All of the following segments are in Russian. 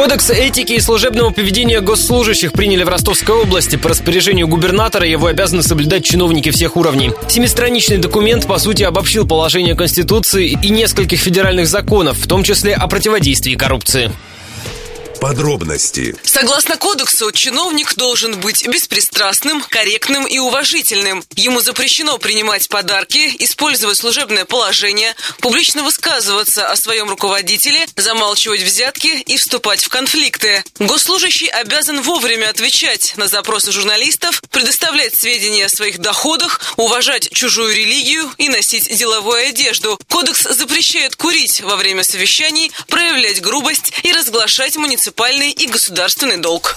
Кодекс этики и служебного поведения госслужащих приняли в Ростовской области. По распоряжению губернатора его обязаны соблюдать чиновники всех уровней. Семистраничный документ, по сути, обобщил положение Конституции и нескольких федеральных законов, в том числе о противодействии коррупции. Подробности. Согласно кодексу, чиновник должен быть беспристрастным, корректным и уважительным. Ему запрещено принимать подарки, использовать служебное положение, публично высказываться о своем руководителе, замалчивать взятки и вступать в конфликты. Госслужащий обязан вовремя отвечать на запросы журналистов, предоставлять сведения о своих доходах, уважать чужую религию и носить деловую одежду. Кодекс запрещает курить во время совещаний, проявлять грубость и разглашать муниципальные муниципальный и государственный долг.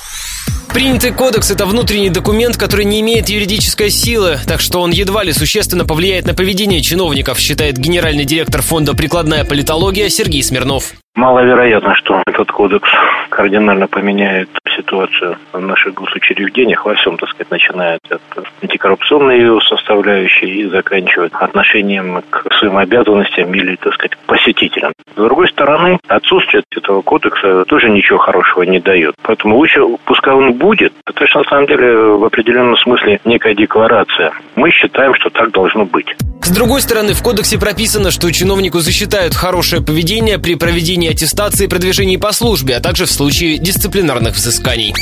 Принятый кодекс – это внутренний документ, который не имеет юридической силы, так что он едва ли существенно повлияет на поведение чиновников, считает генеральный директор фонда «Прикладная политология» Сергей Смирнов. Маловероятно, что этот кодекс кардинально поменяет ситуацию в наших госучреждениях во всем, так сказать, начиная от антикоррупционной ее составляющей и заканчивая отношением к своим обязанностям или, так сказать, к посетителям. С другой стороны, отсутствие этого кодекса тоже ничего хорошего не дает. Поэтому лучше, пускай он будет, это же на самом деле в определенном смысле некая декларация. Мы считаем, что так должно быть. С другой стороны, в кодексе прописано, что чиновнику засчитают хорошее поведение при проведении аттестации и продвижении по службе, а также в случае дисциплинарных взысканий.